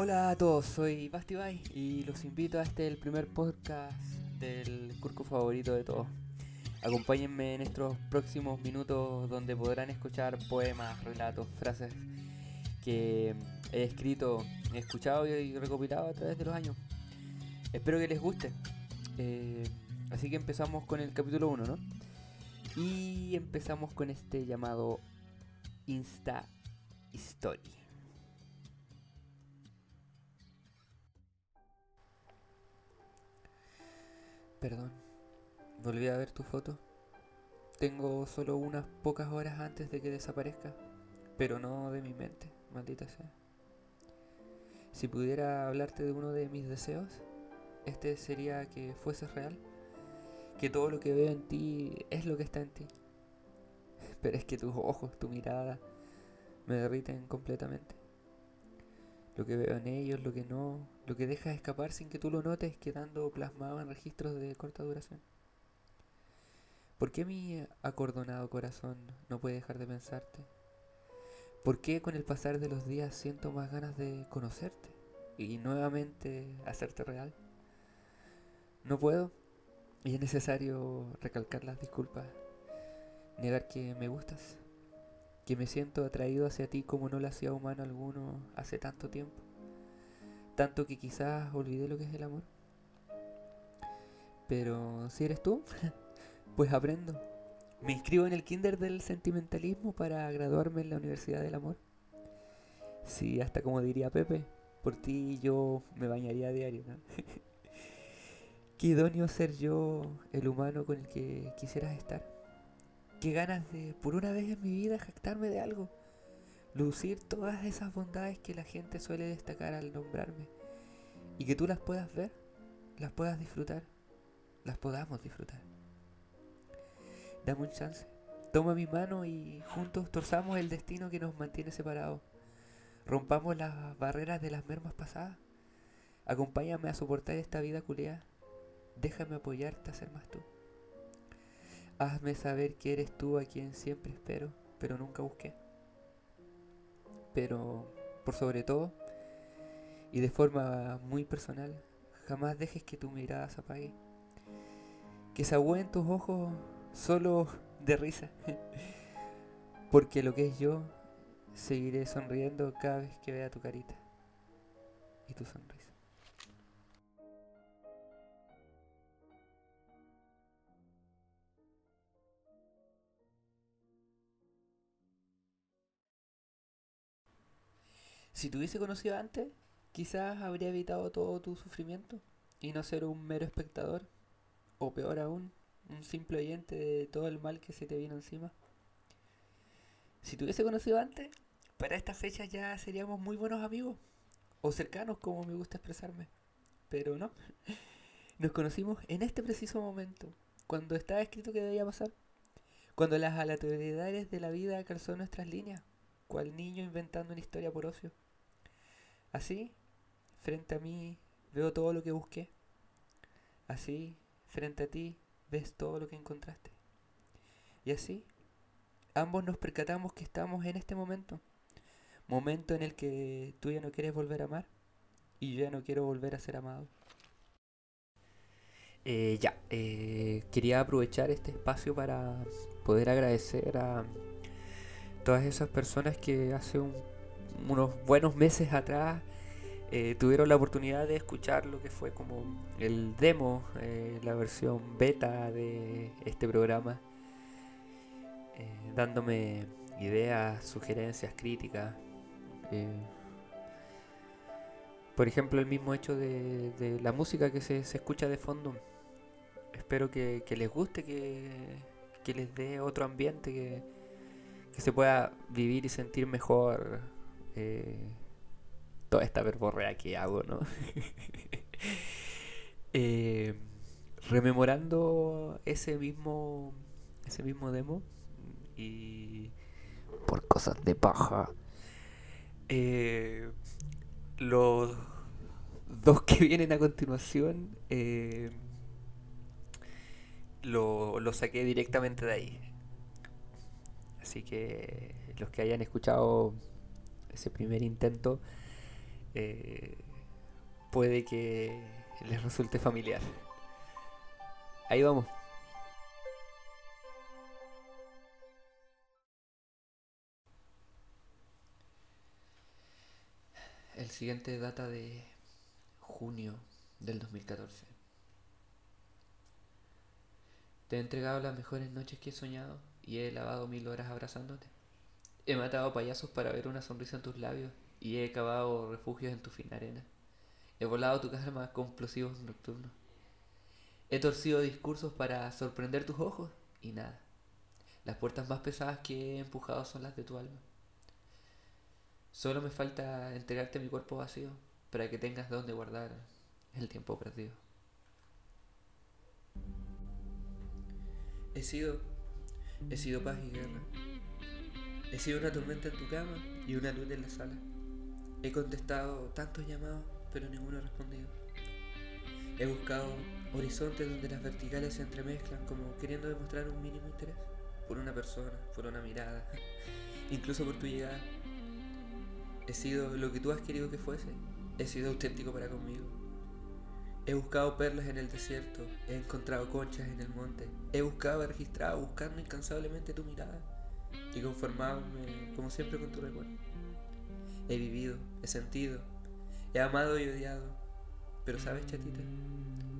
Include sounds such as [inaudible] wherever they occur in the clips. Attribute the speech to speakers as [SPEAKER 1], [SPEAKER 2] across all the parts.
[SPEAKER 1] Hola a todos, soy Basti Bay y los invito a este el primer podcast del curco favorito de todos. Acompáñenme en estos próximos minutos donde podrán escuchar poemas, relatos, frases que he escrito, he escuchado y recopilado a través de los años. Espero que les guste. Eh, así que empezamos con el capítulo 1, ¿no? Y empezamos con este llamado Insta Story. Perdón, volví a ver tu foto. Tengo solo unas pocas horas antes de que desaparezca, pero no de mi mente, maldita sea. Si pudiera hablarte de uno de mis deseos, este sería que fueses real, que todo lo que veo en ti es lo que está en ti. [laughs] Pero es que tus ojos, tu mirada, me derriten completamente. Lo que veo en ellos, lo que no, lo que dejas escapar sin que tú lo notes, quedando plasmado en registros de corta duración. ¿Por qué mi acordonado corazón no puede dejar de pensarte? ¿Por qué con el pasar de los días siento más ganas de conocerte y nuevamente hacerte real? No puedo y es necesario recalcar las disculpas, negar que me gustas, que me siento atraído hacia ti como no lo hacía humano alguno hace tanto tiempo, tanto que quizás olvidé lo que es el amor. Pero si eres tú, [laughs] pues aprendo. Me inscribo en el kinder del sentimentalismo para graduarme en la Universidad del Amor. Sí, hasta como diría Pepe, por ti yo me bañaría a diario, ¿no? [laughs] Qué idóneo ser yo el humano con el que quisieras estar. Qué ganas de, por una vez en mi vida, jactarme de algo. Lucir todas esas bondades que la gente suele destacar al nombrarme. Y que tú las puedas ver, las puedas disfrutar, las podamos disfrutar. Dame un chance. Toma mi mano y juntos torzamos el destino que nos mantiene separados. Rompamos las barreras de las mermas pasadas. Acompáñame a soportar esta vida culeada. Déjame apoyarte a ser más tú. Hazme saber que eres tú a quien siempre espero, pero nunca busqué. Pero, por sobre todo, y de forma muy personal, jamás dejes que tu mirada se apague. Que se en tus ojos solo de risa. [laughs] Porque lo que es yo, seguiré sonriendo cada vez que vea tu carita y tu sonrisa. Si te hubiese conocido antes, quizás habría evitado todo tu sufrimiento y no ser un mero espectador, o peor aún, un simple oyente de todo el mal que se te vino encima. Si te hubiese conocido antes, para estas fechas ya seríamos muy buenos amigos, o cercanos como me gusta expresarme, pero no. [laughs] Nos conocimos en este preciso momento, cuando estaba escrito que debía pasar, cuando las aleatoriedades de la vida calzó nuestras líneas, cual niño inventando una historia por ocio. Así, frente a mí, veo todo lo que busqué. Así, frente a ti, ves todo lo que encontraste. Y así, ambos nos percatamos que estamos en este momento. Momento en el que tú ya no quieres volver a amar y yo ya no quiero volver a ser amado. Eh, ya, eh, quería aprovechar este espacio para poder agradecer a todas esas personas que hace un unos buenos meses atrás eh, tuvieron la oportunidad de escuchar lo que fue como el demo, eh, la versión beta de este programa, eh, dándome ideas, sugerencias, críticas. por ejemplo, el mismo hecho de, la música que se, escucha de fondo. Espero que, les guste, que, que, les dé otro ambiente, que, que se pueda vivir y sentir mejor eh, toda esta verborrea que hago, ¿no? [laughs] Eh, rememorando ese mismo ese mismo demo y por cosas de paja eh, los dos que vienen a continuación lo, lo saqué directamente de ahí así que los que hayan escuchado ese primer intento, eh, puede que les resulte familiar. Ahí vamos. El siguiente data de junio del 2014. Te he entregado las mejores noches que he soñado y he lavado mil horas abrazándote. He matado payasos para ver una sonrisa en tus labios y he cavado refugios en tu fina arena. He volado tu calma con explosivos nocturnos. He torcido discursos para sorprender tus ojos y nada. Las puertas más pesadas que he empujado son las de tu alma. Solo me falta entregarte mi cuerpo vacío para que tengas donde guardar el tiempo perdido. He sido, he sido paz y guerra. He sido una tormenta en tu cama y una luz en la sala. He contestado tantos llamados, pero ninguno ha respondido. He buscado horizontes donde las verticales se entremezclan, como queriendo demostrar un mínimo interés por una persona, por una mirada, [laughs] incluso por tu llegada. He sido lo que tú has querido que fuese. He sido auténtico para conmigo. He buscado perlas en el desierto, he encontrado conchas en el monte, he buscado, he registrado, buscando incansablemente tu mirada y conformarme como siempre con tu recuerdo. He vivido, he sentido, he amado y odiado, pero sabes, chatita,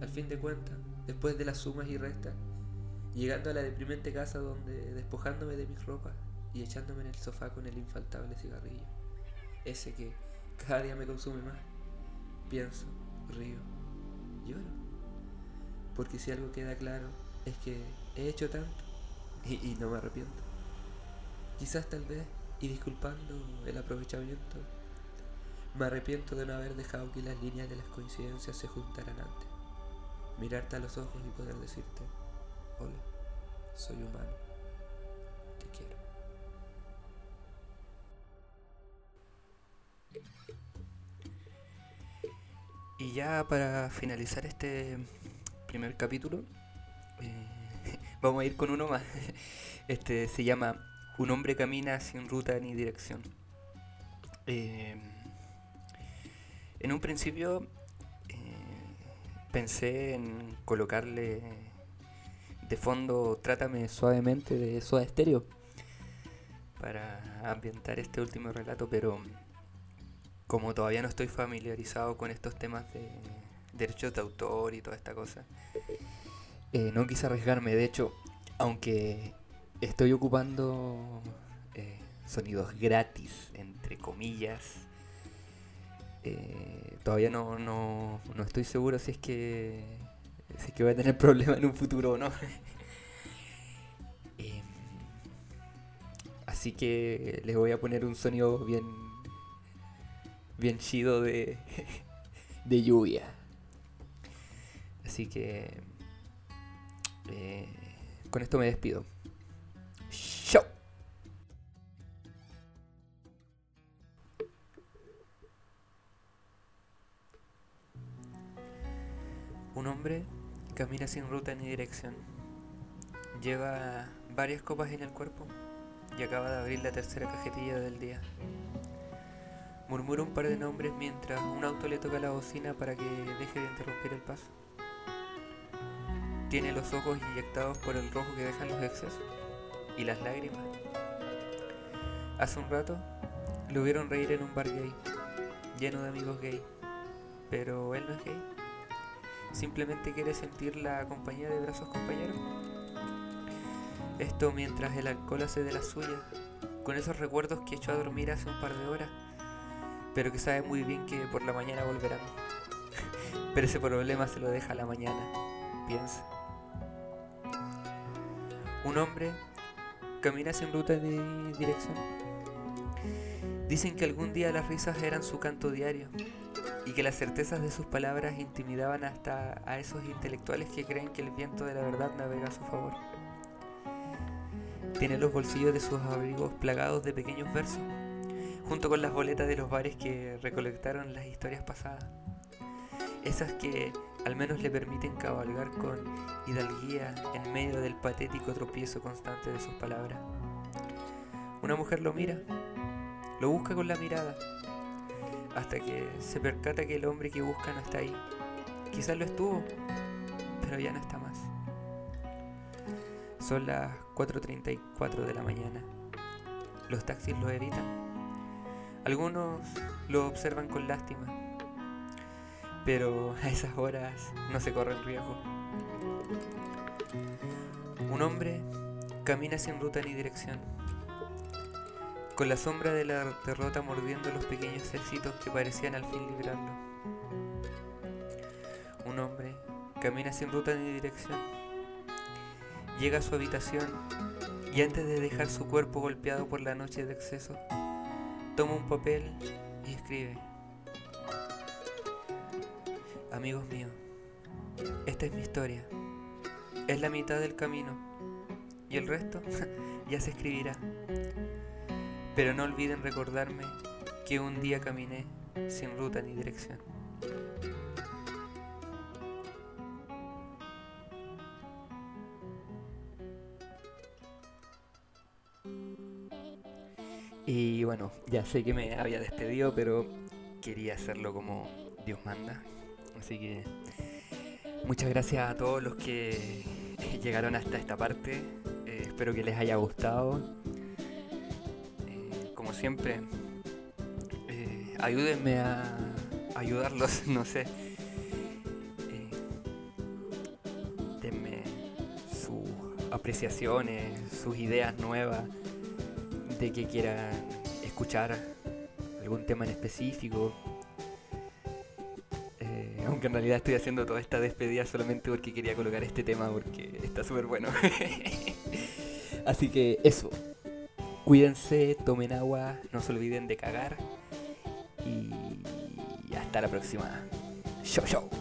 [SPEAKER 1] al fin de cuentas, después de las sumas y restas, llegando a la deprimente casa donde, despojándome de mis ropas y echándome en el sofá con el infaltable cigarrillo, ese que cada día me consume más, pienso, río, lloro. Porque si algo queda claro es que he hecho tanto y, y no me arrepiento. Quizás tal vez, y disculpando el aprovechamiento, me arrepiento de no haber dejado que las líneas de las coincidencias se juntaran antes. Mirarte a los ojos y poder decirte, hola, soy humano, te quiero. Y ya para finalizar este primer capítulo, eh, [laughs] vamos a ir con uno más. Este se llama Un hombre camina sin ruta ni dirección. Eh, en un principio eh, pensé en colocarle de fondo Trátame suavemente de Soda Stereo para ambientar este último relato, pero como todavía no estoy familiarizado con estos temas de derechos de autor y toda esta cosa, eh, no quise arriesgarme. De hecho, aunque estoy ocupando eh, sonidos gratis, entre comillas, eh, todavía no, no, no, estoy seguro si es que si es que voy a tener [laughs] problemas en un futuro o no. [laughs] Em, así que les voy a poner un sonido bien bien chido de, [laughs] de lluvia. Así que eh, con esto me despido. Hombre camina sin ruta ni dirección. Lleva varias copas en el cuerpo y acaba de abrir la tercera cajetilla del día. Murmura un par de nombres mientras un auto le toca la bocina para que deje de interrumpir el paso. Tiene los ojos inyectados por el rojo que dejan los excesos y las lágrimas. Hace un rato lo vieron reír en un bar gay, lleno de amigos gay, pero él no es gay. Simplemente quiere sentir la compañía de brazos compañeros. Esto mientras el alcohol hace de la suya, con esos recuerdos que echó a dormir hace un par de horas pero que sabe muy bien que por la mañana volverán. [laughs] pero ese problema se lo deja a la mañana, piensa. Un hombre camina sin ruta de dirección. Dicen que algún día las risas eran su canto diario y que las certezas de sus palabras intimidaban hasta a esos intelectuales que creen que el viento de la verdad navega a su favor. Tiene los bolsillos de sus abrigos plagados de pequeños versos junto con las boletas de los bares que recolectaron las historias pasadas. Esas que al menos le permiten cabalgar con hidalguía en medio del patético tropiezo constante de sus palabras. Una mujer lo mira, lo busca con la mirada, hasta que se percata que el hombre que busca no está ahí. Quizás lo estuvo, pero ya no está más. Son las 4.34 de la mañana. Los taxis lo evitan. Algunos lo observan con lástima, pero a esas horas no se corre el riesgo. Un hombre camina sin ruta ni dirección, con la sombra de la derrota mordiendo los pequeños éxitos que parecían al fin librarlo. Un hombre camina sin ruta ni dirección. Llega a su habitación y antes de dejar su cuerpo golpeado por la noche de exceso, toma un papel y escribe. Amigos míos, esta es mi historia. Es la mitad del camino y el resto [laughs] ya se escribirá. Pero no olviden recordarme que un día caminé sin ruta ni dirección. Y bueno, ya sé que me había despedido, pero quería hacerlo como Dios manda. Así que muchas gracias a todos los que llegaron hasta esta parte. Eh, espero que les haya gustado. Eh, siempre, eh, ayúdenme a ayudarlos, [laughs] no sé. denme sus apreciaciones, sus ideas nuevas de que quieran escuchar algún tema en específico. Eh, aunque en realidad estoy haciendo toda esta despedida solamente porque quería colocar este tema porque está súper bueno. [laughs] Así que eso. Cuídense, tomen agua, no se olviden de cagar. Y hasta la próxima. Chau, chau.